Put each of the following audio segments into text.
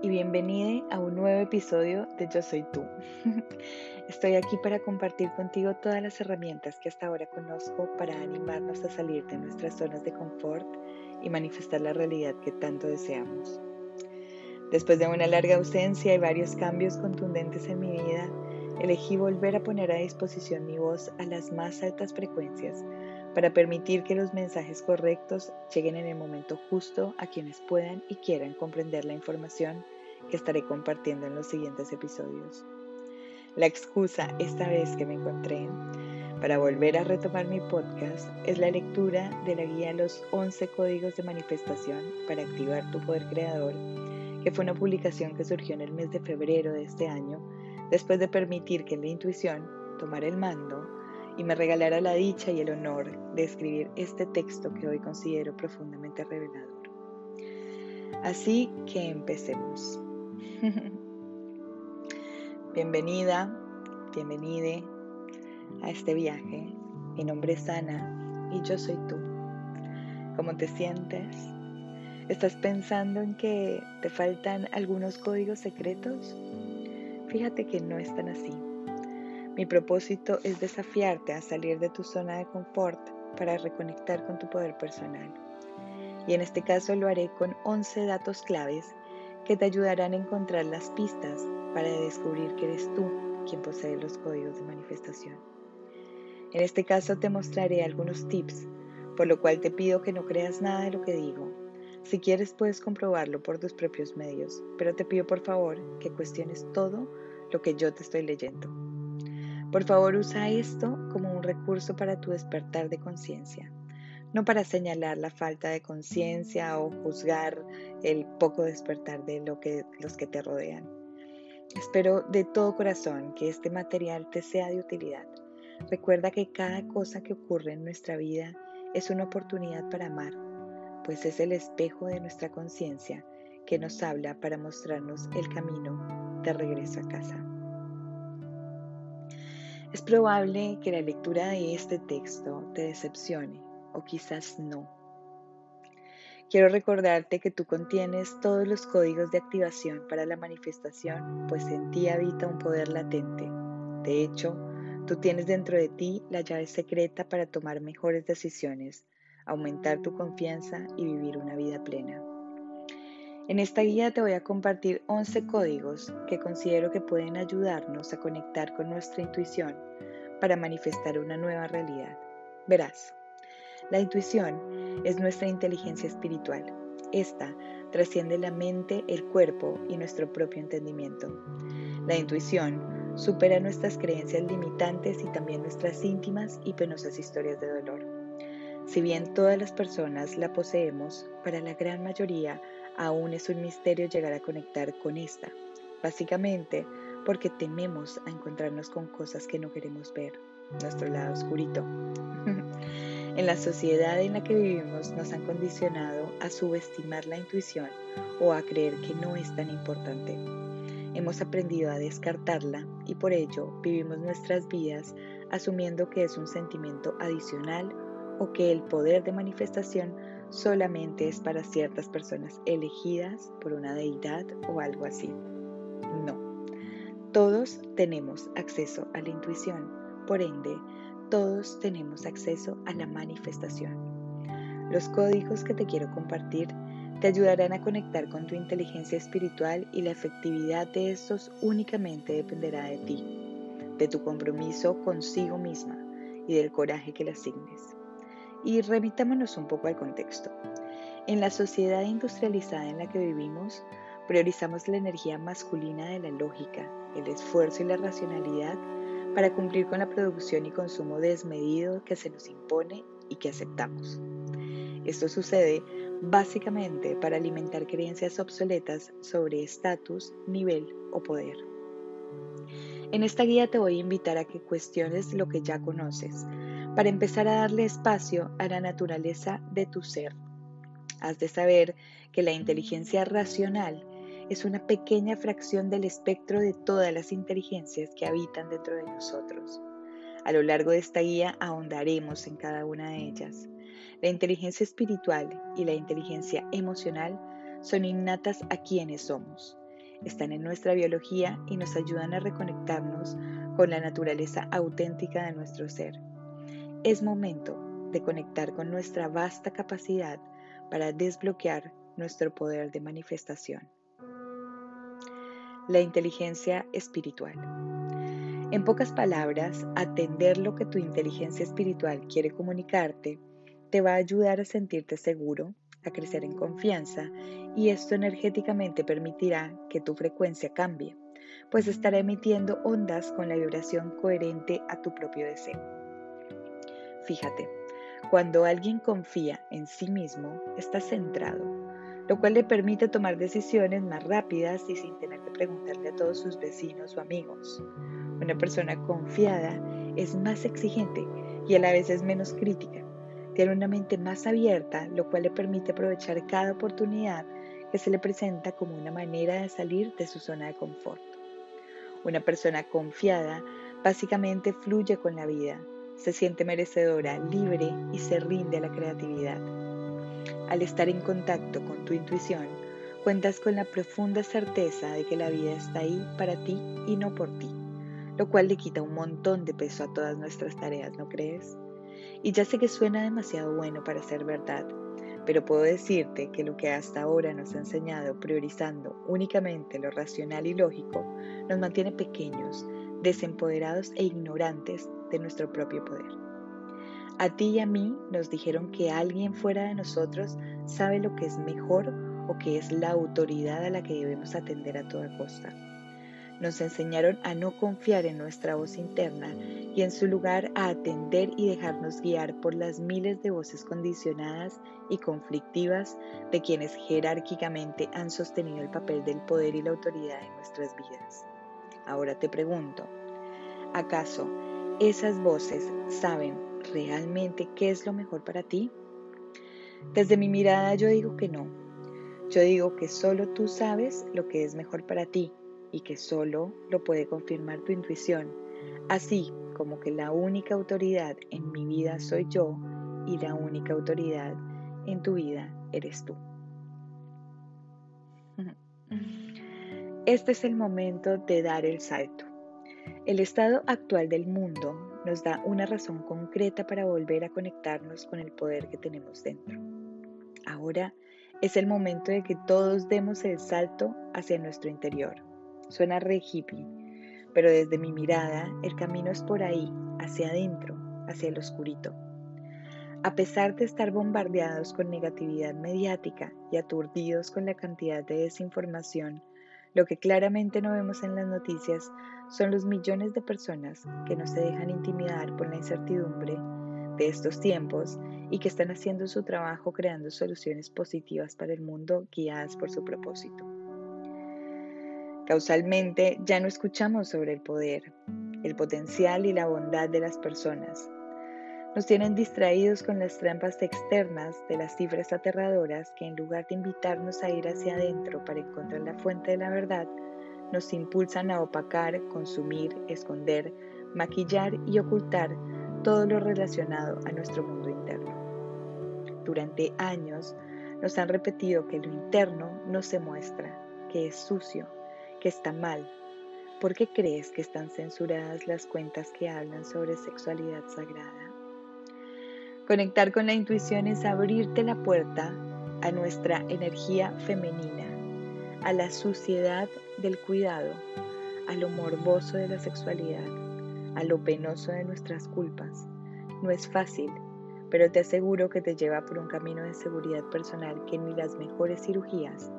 y bienvenida a un nuevo episodio de Yo Soy Tú. Estoy aquí para compartir contigo todas las herramientas que hasta ahora conozco para animarnos a salir de nuestras zonas de confort y manifestar la realidad que tanto deseamos. Después de una larga ausencia y varios cambios contundentes en mi vida, elegí volver a poner a disposición mi voz a las más altas frecuencias para permitir que los mensajes correctos lleguen en el momento justo a quienes puedan y quieran comprender la información que estaré compartiendo en los siguientes episodios. La excusa esta vez que me encontré para volver a retomar mi podcast es la lectura de la guía Los 11 Códigos de Manifestación para Activar tu Poder Creador, que fue una publicación que surgió en el mes de febrero de este año, después de permitir que la intuición tomara el mando y me regalara la dicha y el honor de escribir este texto que hoy considero profundamente revelador. Así que empecemos. Bienvenida, bienvenide a este viaje. Mi nombre es Ana y yo soy tú. ¿Cómo te sientes? ¿Estás pensando en que te faltan algunos códigos secretos? Fíjate que no están así. Mi propósito es desafiarte a salir de tu zona de confort para reconectar con tu poder personal. Y en este caso lo haré con 11 datos claves que te ayudarán a encontrar las pistas para descubrir que eres tú quien posee los códigos de manifestación. En este caso te mostraré algunos tips, por lo cual te pido que no creas nada de lo que digo. Si quieres puedes comprobarlo por tus propios medios, pero te pido por favor que cuestiones todo lo que yo te estoy leyendo. Por favor, usa esto como un recurso para tu despertar de conciencia, no para señalar la falta de conciencia o juzgar el poco despertar de lo que, los que te rodean. Espero de todo corazón que este material te sea de utilidad. Recuerda que cada cosa que ocurre en nuestra vida es una oportunidad para amar, pues es el espejo de nuestra conciencia que nos habla para mostrarnos el camino de regreso a casa. Es probable que la lectura de este texto te decepcione o quizás no. Quiero recordarte que tú contienes todos los códigos de activación para la manifestación, pues en ti habita un poder latente. De hecho, tú tienes dentro de ti la llave secreta para tomar mejores decisiones, aumentar tu confianza y vivir una vida plena. En esta guía te voy a compartir 11 códigos que considero que pueden ayudarnos a conectar con nuestra intuición para manifestar una nueva realidad. Verás, la intuición es nuestra inteligencia espiritual. Esta trasciende la mente, el cuerpo y nuestro propio entendimiento. La intuición supera nuestras creencias limitantes y también nuestras íntimas y penosas historias de dolor. Si bien todas las personas la poseemos, para la gran mayoría aún es un misterio llegar a conectar con esta, básicamente porque tememos a encontrarnos con cosas que no queremos ver, nuestro lado oscurito. en la sociedad en la que vivimos nos han condicionado a subestimar la intuición o a creer que no es tan importante. Hemos aprendido a descartarla y por ello vivimos nuestras vidas asumiendo que es un sentimiento adicional o que el poder de manifestación solamente es para ciertas personas elegidas por una deidad o algo así. No, todos tenemos acceso a la intuición, por ende, todos tenemos acceso a la manifestación. Los códigos que te quiero compartir te ayudarán a conectar con tu inteligencia espiritual y la efectividad de estos únicamente dependerá de ti, de tu compromiso consigo misma y del coraje que le asignes. Y remitámonos un poco al contexto. En la sociedad industrializada en la que vivimos, priorizamos la energía masculina de la lógica, el esfuerzo y la racionalidad para cumplir con la producción y consumo desmedido que se nos impone y que aceptamos. Esto sucede básicamente para alimentar creencias obsoletas sobre estatus, nivel o poder. En esta guía te voy a invitar a que cuestiones lo que ya conoces, para empezar a darle espacio a la naturaleza de tu ser. Has de saber que la inteligencia racional es una pequeña fracción del espectro de todas las inteligencias que habitan dentro de nosotros. A lo largo de esta guía ahondaremos en cada una de ellas. La inteligencia espiritual y la inteligencia emocional son innatas a quienes somos. Están en nuestra biología y nos ayudan a reconectarnos con la naturaleza auténtica de nuestro ser. Es momento de conectar con nuestra vasta capacidad para desbloquear nuestro poder de manifestación. La inteligencia espiritual. En pocas palabras, atender lo que tu inteligencia espiritual quiere comunicarte te va a ayudar a sentirte seguro, a crecer en confianza y esto energéticamente permitirá que tu frecuencia cambie, pues estará emitiendo ondas con la vibración coherente a tu propio deseo. Fíjate, cuando alguien confía en sí mismo, está centrado, lo cual le permite tomar decisiones más rápidas y sin tener que preguntarle a todos sus vecinos o amigos. Una persona confiada es más exigente y a la vez es menos crítica. Tiene una mente más abierta, lo cual le permite aprovechar cada oportunidad que se le presenta como una manera de salir de su zona de confort. Una persona confiada básicamente fluye con la vida, se siente merecedora, libre y se rinde a la creatividad. Al estar en contacto con tu intuición, cuentas con la profunda certeza de que la vida está ahí para ti y no por ti lo cual le quita un montón de peso a todas nuestras tareas, ¿no crees? Y ya sé que suena demasiado bueno para ser verdad, pero puedo decirte que lo que hasta ahora nos ha enseñado priorizando únicamente lo racional y lógico nos mantiene pequeños, desempoderados e ignorantes de nuestro propio poder. A ti y a mí nos dijeron que alguien fuera de nosotros sabe lo que es mejor o que es la autoridad a la que debemos atender a toda costa. Nos enseñaron a no confiar en nuestra voz interna y en su lugar a atender y dejarnos guiar por las miles de voces condicionadas y conflictivas de quienes jerárquicamente han sostenido el papel del poder y la autoridad en nuestras vidas. Ahora te pregunto, ¿acaso esas voces saben realmente qué es lo mejor para ti? Desde mi mirada yo digo que no. Yo digo que solo tú sabes lo que es mejor para ti y que solo lo puede confirmar tu intuición, así como que la única autoridad en mi vida soy yo y la única autoridad en tu vida eres tú. Este es el momento de dar el salto. El estado actual del mundo nos da una razón concreta para volver a conectarnos con el poder que tenemos dentro. Ahora es el momento de que todos demos el salto hacia nuestro interior Suena re hippie, pero desde mi mirada el camino es por ahí, hacia adentro, hacia el oscurito. A pesar de estar bombardeados con negatividad mediática y aturdidos con la cantidad de desinformación, lo que claramente no vemos en las noticias son los millones de personas que no se dejan intimidar por la incertidumbre de estos tiempos y que están haciendo su trabajo creando soluciones positivas para el mundo guiadas por su propósito. Causalmente ya no escuchamos sobre el poder, el potencial y la bondad de las personas. Nos tienen distraídos con las trampas externas de las cifras aterradoras que en lugar de invitarnos a ir hacia adentro para encontrar la fuente de la verdad, nos impulsan a opacar, consumir, esconder, maquillar y ocultar todo lo relacionado a nuestro mundo interno. Durante años nos han repetido que lo interno no se muestra, que es sucio, que está mal? ¿Por qué crees que están censuradas las cuentas que hablan sobre sexualidad sagrada? Conectar con la intuición es abrirte la puerta a nuestra energía femenina, a la suciedad del cuidado, a lo morboso de la sexualidad, a lo penoso de nuestras culpas. No es fácil, pero te aseguro que te lleva por un camino de seguridad personal que ni las mejores cirugías,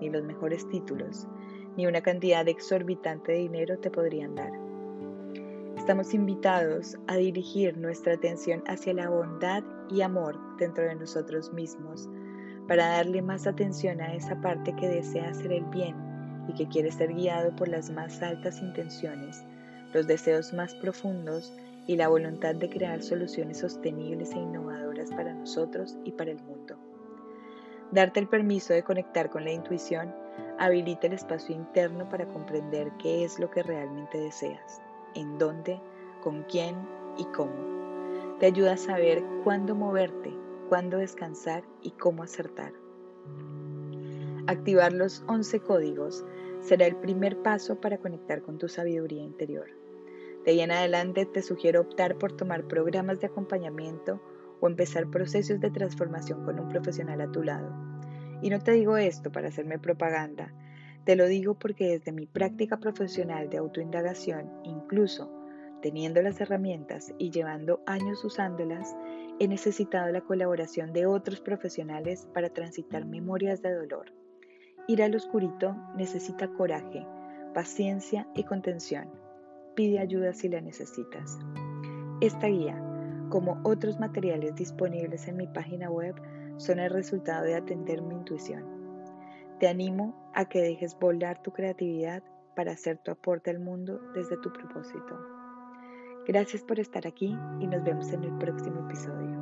ni los mejores títulos, ni una cantidad exorbitante de dinero te podrían dar. Estamos invitados a dirigir nuestra atención hacia la bondad y amor dentro de nosotros mismos, para darle más atención a esa parte que desea hacer el bien y que quiere ser guiado por las más altas intenciones, los deseos más profundos y la voluntad de crear soluciones sostenibles e innovadoras para nosotros y para el mundo. Darte el permiso de conectar con la intuición habilita el espacio interno para comprender qué es lo que realmente deseas, en dónde, con quién y cómo. Te ayuda a saber cuándo moverte, cuándo descansar y cómo acertar. Activar los 11 códigos será el primer paso para conectar con tu sabiduría interior. De ahí en adelante te sugiero optar por tomar programas de acompañamiento o empezar procesos de transformación con un profesional a tu lado. Y no te digo esto para hacerme propaganda, te lo digo porque desde mi práctica profesional de autoindagación, incluso teniendo las herramientas y llevando años usándolas, he necesitado la colaboración de otros profesionales para transitar memorias de dolor. Ir al oscurito necesita coraje, paciencia y contención. Pide ayuda si la necesitas. Esta guía, como otros materiales disponibles en mi página web, son el resultado de atender mi intuición. Te animo a que dejes volar tu creatividad para hacer tu aporte al mundo desde tu propósito. Gracias por estar aquí y nos vemos en el próximo episodio.